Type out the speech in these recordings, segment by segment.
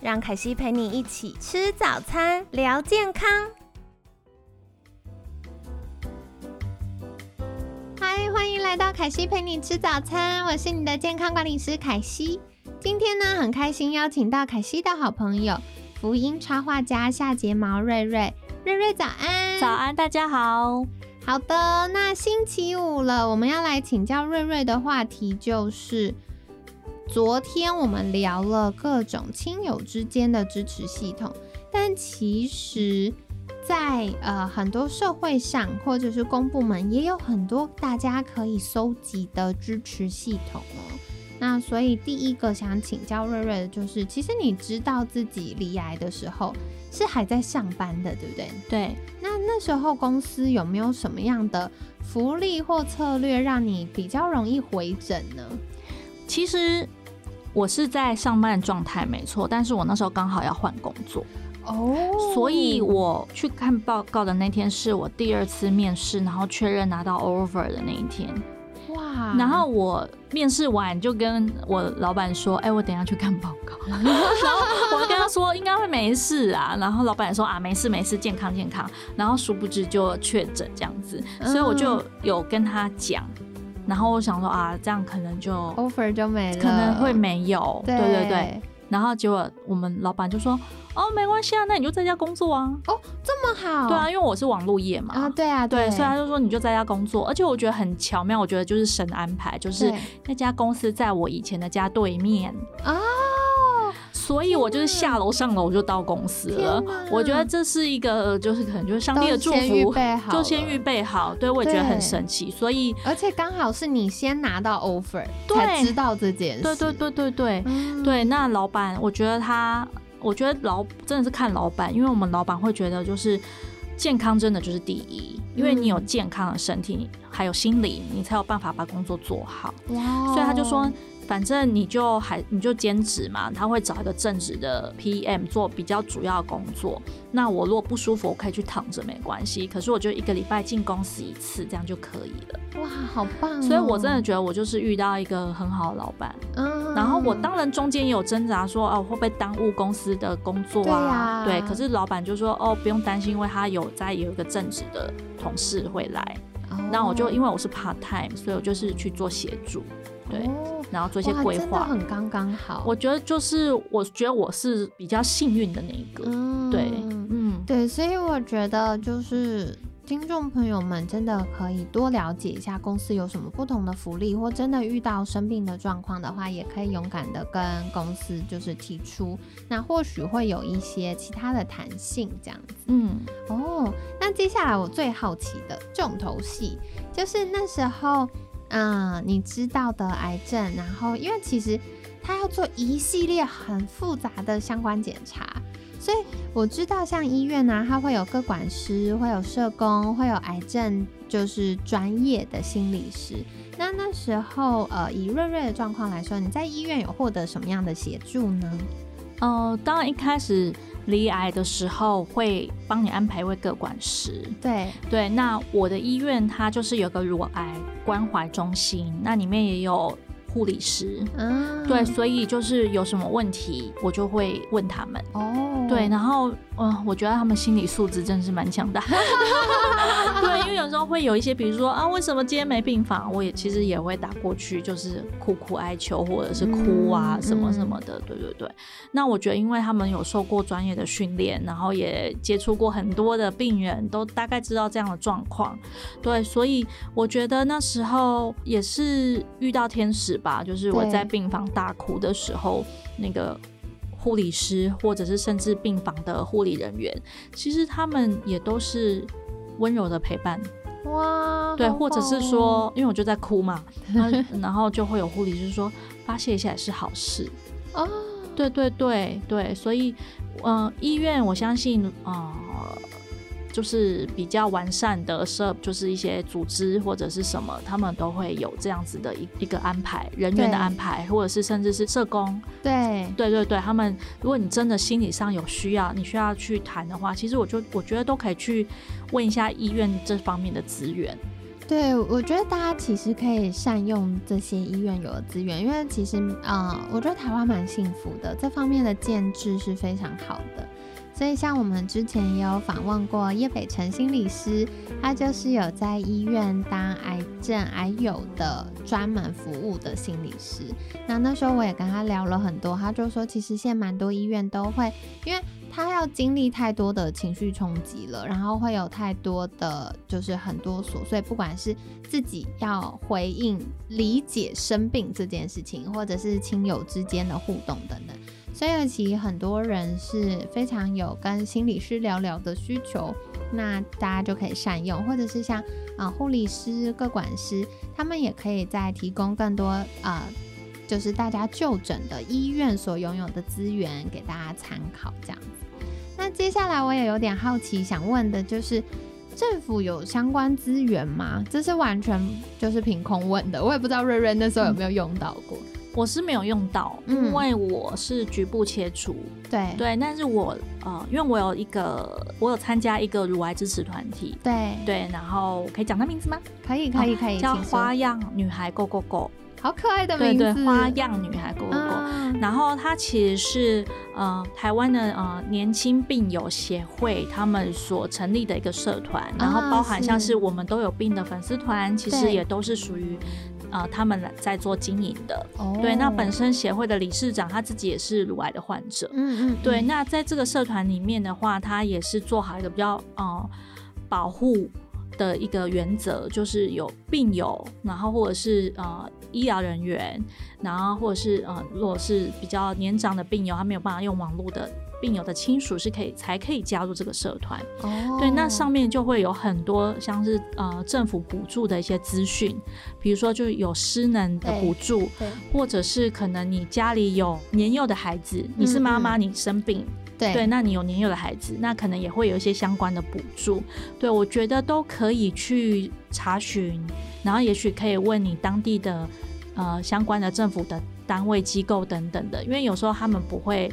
让凯西陪你一起吃早餐，聊健康。嗨，欢迎来到凯西陪你吃早餐，我是你的健康管理师凯西。今天呢，很开心邀请到凯西的好朋友福音插画家下睫毛瑞瑞。瑞瑞早安，早安，大家好。好的，那星期五了，我们要来请教瑞瑞的话题就是。昨天我们聊了各种亲友之间的支持系统，但其实，在呃很多社会上或者是公部门，也有很多大家可以搜集的支持系统哦。那所以第一个想请教瑞瑞的就是，其实你知道自己离癌的时候是还在上班的，对不对？对。那那时候公司有没有什么样的福利或策略让你比较容易回诊呢？其实。我是在上班的状态，没错，但是我那时候刚好要换工作哦，所以我去看报告的那天是我第二次面试，然后确认拿到 offer 的那一天，哇！然后我面试完就跟我老板说：“哎，我等下去看报告。”然后我跟他说：“应该会没事啊。”然后老板说：“啊，没事没事，健康健康。”然后殊不知就确诊这样子，所以我就有跟他讲。然后我想说啊，这样可能就 offer 就没了，可能会没有，对对对。然后结果我们老板就说，哦，没关系啊，那你就在家工作啊。哦，这么好。对啊，因为我是网络业嘛。啊，对啊，对。所以他就说你就在家工作，而且我觉得很巧妙，我觉得就是神安排，就是那家公司在我以前的家对面啊。所以我就是下楼上楼就到公司了。我觉得这是一个，就是可能就是上帝的祝福，就先预备好。对，我也觉得很神奇。所以，而且刚好是你先拿到 offer，才知道这件事。对对对对对对。那老板，我觉得他，我觉得老真的是看老板，因为我们老板会觉得就是健康真的就是第一，因为你有健康的身体，还有心理，你才有办法把工作做好。哇！所以他就说。反正你就还你就兼职嘛，他会找一个正职的 PM 做比较主要工作。那我如果不舒服，我可以去躺着没关系。可是我就一个礼拜进公司一次，这样就可以了。哇，好棒！所以我真的觉得我就是遇到一个很好的老板。嗯。然后我当然中间也有挣扎，说哦会不会耽误公司的工作啊？对可是老板就说哦不用担心，因为他有在有一个正职的同事会来。那我就因为我是 part time，所以我就是去做协助。对。然后做一些规划，很刚刚好。我觉得就是，我觉得我是比较幸运的那一个。对，嗯，对，所以我觉得就是听众朋友们真的可以多了解一下公司有什么不同的福利，或真的遇到生病的状况的话，也可以勇敢的跟公司就是提出，那或许会有一些其他的弹性这样子。嗯，哦，那接下来我最好奇的重头戏就是那时候。嗯，你知道的癌症，然后因为其实他要做一系列很复杂的相关检查，所以我知道像医院呢，它会有各管师，会有社工，会有癌症就是专业的心理师。那那时候，呃，以瑞瑞的状况来说，你在医院有获得什么样的协助呢？哦，当然一开始。离癌的时候会帮你安排一位个管师，对。对。那我的医院它就是有个乳癌关怀中心，那里面也有护理师，嗯，对，所以就是有什么问题我就会问他们，哦，对，然后。嗯，我觉得他们心理素质真是蛮强大。对，因为有时候会有一些，比如说啊，为什么今天没病房？我也其实也会打过去，就是苦苦哀求或者是哭啊什么什么的。对对对。那我觉得，因为他们有受过专业的训练，然后也接触过很多的病人，都大概知道这样的状况。对，所以我觉得那时候也是遇到天使吧，就是我在病房大哭的时候，那个。护理师，或者是甚至病房的护理人员，其实他们也都是温柔的陪伴。哇，对，或者是说，因为我就在哭嘛，然后就会有护理师说发泄一下也是好事。哦，对对对对，所以，嗯，医院我相信，呃，就是比较完善的社，就是一些组织或者是什么，他们都会有这样子的一一个安排，人员的安排，或者是甚至是社工。对对对对，他们如果你真的心理上有需要，你需要去谈的话，其实我就我觉得都可以去问一下医院这方面的资源。对，我觉得大家其实可以善用这些医院有的资源，因为其实，呃，我觉得台湾蛮幸福的，这方面的建制是非常好的。所以，像我们之前也有访问过叶北辰心理师，他就是有在医院当癌症癌友的专门服务的心理师。那那时候我也跟他聊了很多，他就说，其实现在蛮多医院都会，因为。他要经历太多的情绪冲击了，然后会有太多的就是很多琐碎，不管是自己要回应、理解生病这件事情，或者是亲友之间的互动等等，所以其实很多人是非常有跟心理师聊聊的需求，那大家就可以善用，或者是像啊护理师、各管师，他们也可以再提供更多啊。就是大家就诊的医院所拥有的资源给大家参考，这样子。那接下来我也有点好奇，想问的就是，政府有相关资源吗？这是完全就是凭空问的，我也不知道瑞瑞那时候有没有用到过。我是没有用到，因为我是局部切除。对对，但是我呃，因为我有一个，我有参加一个乳癌支持团体。对对，然后可以讲他名字吗？可以可以可以，叫花样女孩 Go Go Go。好可爱的名字，花样女孩 Go Go Go。然后它其实是呃台湾的呃年轻病友协会他们所成立的一个社团，然后包含像是我们都有病的粉丝团，其实也都是属于呃他们在做经营的。对，那本身协会的理事长他自己也是乳癌的患者。嗯嗯。对，那在这个社团里面的话，他也是做好一个比较呃保护的一个原则，就是有病友，然后或者是呃。医疗人员，然后或者是呃，如果是比较年长的病友，他没有办法用网络的病友的亲属是可以才可以加入这个社团。哦，对，那上面就会有很多像是呃政府补助的一些资讯，比如说就有失能的补助，或者是可能你家里有年幼的孩子，你是妈妈，你生病。对，那你有年幼的孩子，那可能也会有一些相关的补助。对，我觉得都可以去查询，然后也许可以问你当地的呃相关的政府的单位机构等等的，因为有时候他们不会。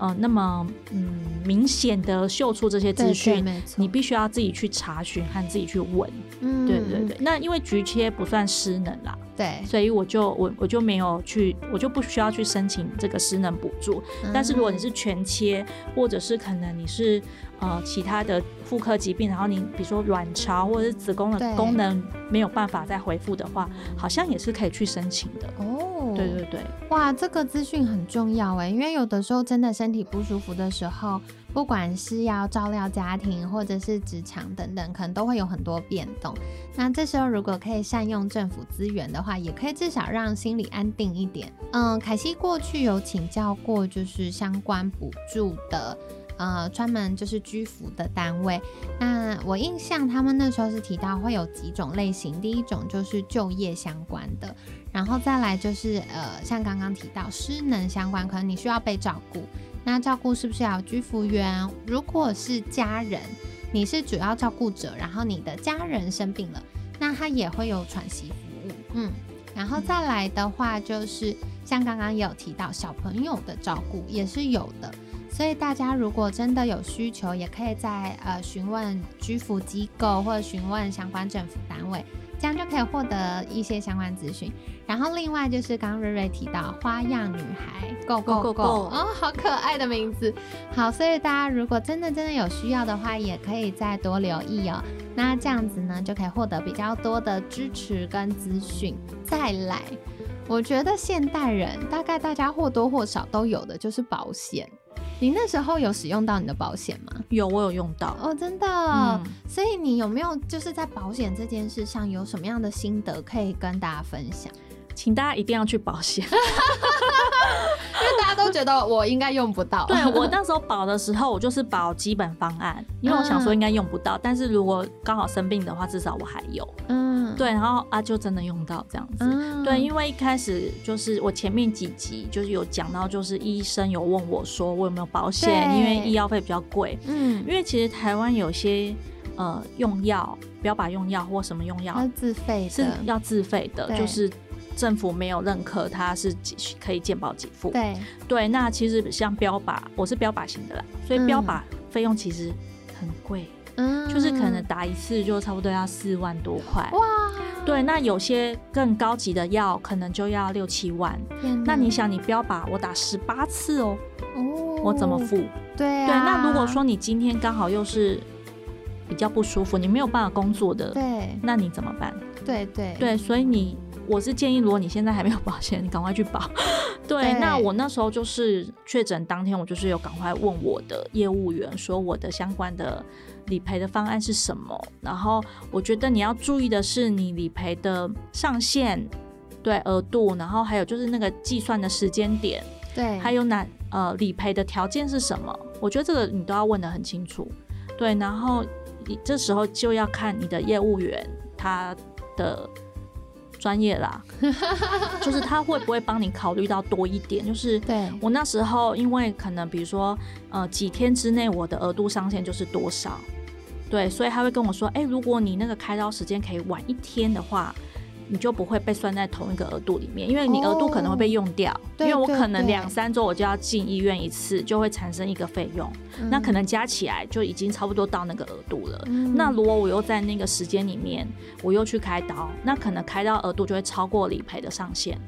嗯，那么嗯，明显的秀出这些资讯，你必须要自己去查询和自己去问。嗯，对对对。那因为局切不算失能啦，对，所以我就我我就没有去，我就不需要去申请这个失能补助。但是如果你是全切，或者是可能你是呃其他的妇科疾病，然后你比如说卵巢或者是子宫的功能没有办法再恢复的话，好像也是可以去申请的。哦，对对对。哇，这个资讯很重要哎，因为有的时候真的。身体不舒服的时候，不管是要照料家庭，或者是职场等等，可能都会有很多变动。那这时候如果可以善用政府资源的话，也可以至少让心理安定一点。嗯，凯西过去有请教过，就是相关补助的，呃，专门就是居服的单位。那我印象他们那时候是提到会有几种类型，第一种就是就业相关的，然后再来就是呃，像刚刚提到失能相关，可能你需要被照顾。那照顾是不是要有居服员？如果是家人，你是主要照顾者，然后你的家人生病了，那他也会有喘息服务。嗯，然后再来的话，就是像刚刚也有提到小朋友的照顾也是有的，所以大家如果真的有需求，也可以在呃询问居服机构或者询问相关政府单位。这样就可以获得一些相关资讯，然后另外就是刚瑞瑞提到花样女孩，Go Go Go，哦，好可爱的名字。好，所以大家如果真的真的有需要的话，也可以再多留意哦。那这样子呢，就可以获得比较多的支持跟资讯。再来，我觉得现代人大概大家或多或少都有的就是保险。你那时候有使用到你的保险吗？有，我有用到哦，真的。所以你有没有就是在保险这件事上有什么样的心得可以跟大家分享？请大家一定要去保险，因为大家都觉得我应该用不到。对我那时候保的时候，我就是保基本方案，因为我想说应该用不到，但是如果刚好生病的话，至少我还有。嗯，对，然后啊就真的用到这样子。对，因为一开始就是我前面几集就是有讲到，就是医生有问我说我有没有保险，因为医药费比较贵。嗯，因为其实台湾有些呃用药标靶用药或什么用药要自费，是要自费的，就是政府没有认可它是可以健保给付。对对，那其实像标靶，我是标靶型的啦，所以标靶费用其实很贵。嗯，就是可能打一次就差不多要四万多块哇。对，那有些更高级的药可能就要六七万。那你想，你标靶我打十八次哦，哦，我怎么付？对对。那如果说你今天刚好又是比较不舒服，你没有办法工作的，对，那你怎么办？对对对，所以你我是建议，如果你现在还没有保险，你赶快去保。对，那我那时候就是确诊当天，我就是有赶快问我的业务员说我的相关的。理赔的方案是什么？然后我觉得你要注意的是，你理赔的上限，对额度，然后还有就是那个计算的时间点，对，还有哪呃理赔的条件是什么？我觉得这个你都要问的很清楚，对，然后你这时候就要看你的业务员他的。专业啦，就是他会不会帮你考虑到多一点？就是对我那时候，因为可能比如说，呃，几天之内我的额度上限就是多少，对，所以他会跟我说，哎，如果你那个开刀时间可以晚一天的话。你就不会被算在同一个额度里面，因为你额度可能会被用掉。因为我可能两三周我就要进医院一次，就会产生一个费用，那可能加起来就已经差不多到那个额度了。那如果我又在那个时间里面，我又去开刀，那可能开刀额度就会超过理赔的上限。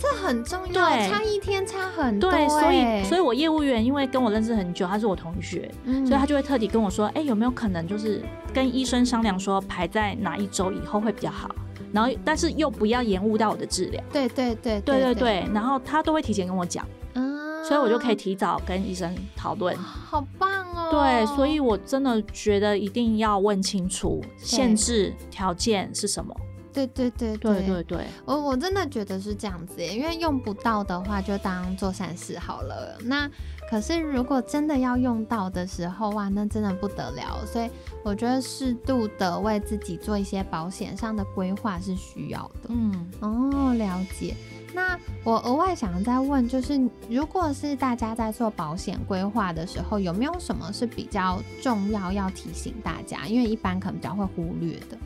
这很重要，差一天差很多。对，所以所以我业务员因为跟我认识很久，他是我同学，所以他就会特地跟我说，哎，有没有可能就是跟医生商量说排在哪一周以后会比较好。然后，但是又不要延误到我的治疗。对对对对对对。然后他都会提前跟我讲，嗯，所以我就可以提早跟医生讨论。好棒哦！对，所以我真的觉得一定要问清楚限制条件是什么。对对对对对对，我我真的觉得是这样子，因为用不到的话就当做善事好了。那可是如果真的要用到的时候哇，那真的不得了。所以我觉得适度的为自己做一些保险上的规划是需要的。嗯，哦，了解。那我额外想再问，就是如果是大家在做保险规划的时候，有没有什么是比较重要要提醒大家？因为一般可能比较会忽略的。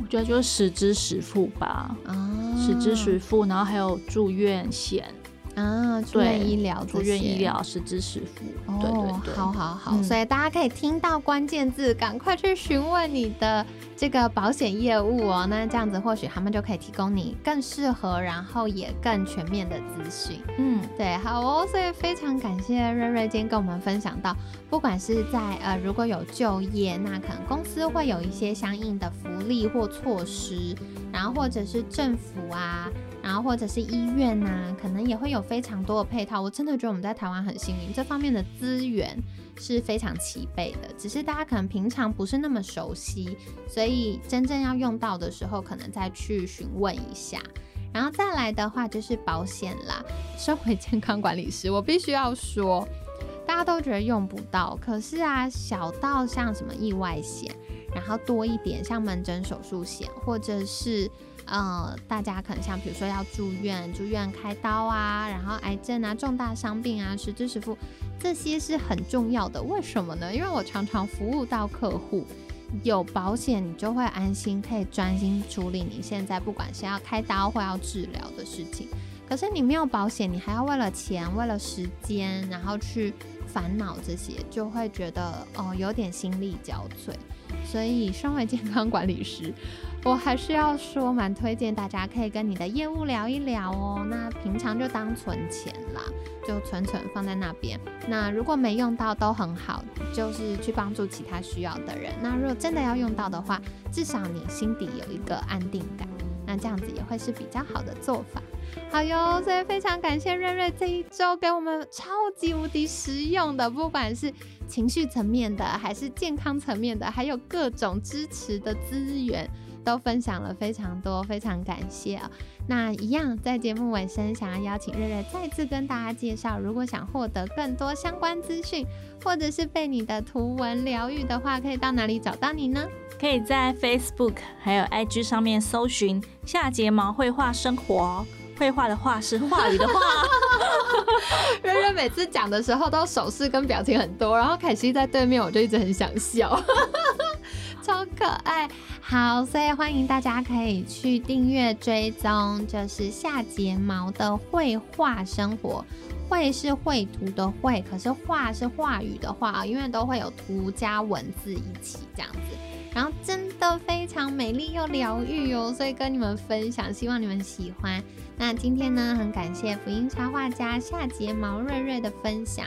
我觉得就是实支实付吧，啊实支实付，然后还有住院险啊，住院医疗，住院医疗实支实付。哦，好好好，所以大家可以听到关键字，赶快去询问你的。这个保险业务哦，那这样子或许他们就可以提供你更适合，然后也更全面的资讯。嗯，对，好哦，所以非常感谢瑞瑞今天跟我们分享到，不管是在呃如果有就业，那可能公司会有一些相应的福利或措施，然后或者是政府啊，然后或者是医院呐，可能也会有非常多的配套。我真的觉得我们在台湾很幸运，这方面的资源。是非常齐备的，只是大家可能平常不是那么熟悉，所以以真正要用到的时候，可能再去询问一下。然后再来的话就是保险啦，身为健康管理师，我必须要说，大家都觉得用不到，可是啊，小到像什么意外险，然后多一点像门诊手术险，或者是。呃，大家可能像比如说要住院、住院开刀啊，然后癌症啊、重大伤病啊、实支实付，这些是很重要的。为什么呢？因为我常常服务到客户有保险，你就会安心，可以专心处理你现在不管是要开刀或要治疗的事情。可是你没有保险，你还要为了钱、为了时间，然后去烦恼这些，就会觉得哦有点心力交瘁。所以，身为健康管理师。我还是要说，蛮推荐大家可以跟你的业务聊一聊哦。那平常就当存钱啦，就存存放在那边。那如果没用到都很好，就是去帮助其他需要的人。那如果真的要用到的话，至少你心底有一个安定感，那这样子也会是比较好的做法。好哟，所以非常感谢瑞瑞这一周给我们超级无敌实用的，不管是情绪层面的，还是健康层面的，还有各种支持的资源。都分享了非常多，非常感谢啊。那一样在节目尾声，想要邀请瑞瑞再次跟大家介绍，如果想获得更多相关资讯，或者是被你的图文疗愈的话，可以到哪里找到你呢？可以在 Facebook 还有 IG 上面搜寻下睫毛绘画生活。绘画的画是话语的画。瑞瑞每次讲的时候都手势跟表情很多，然后凯西在对面，我就一直很想笑，超可爱。好，所以欢迎大家可以去订阅追踪，就是下睫毛的绘画生活。绘是绘图的绘，可是画是话语的画啊，因为都会有图加文字一起这样子，然后真的非常美丽又疗愈哦，所以跟你们分享，希望你们喜欢。那今天呢，很感谢福音插画家夏睫毛瑞瑞的分享，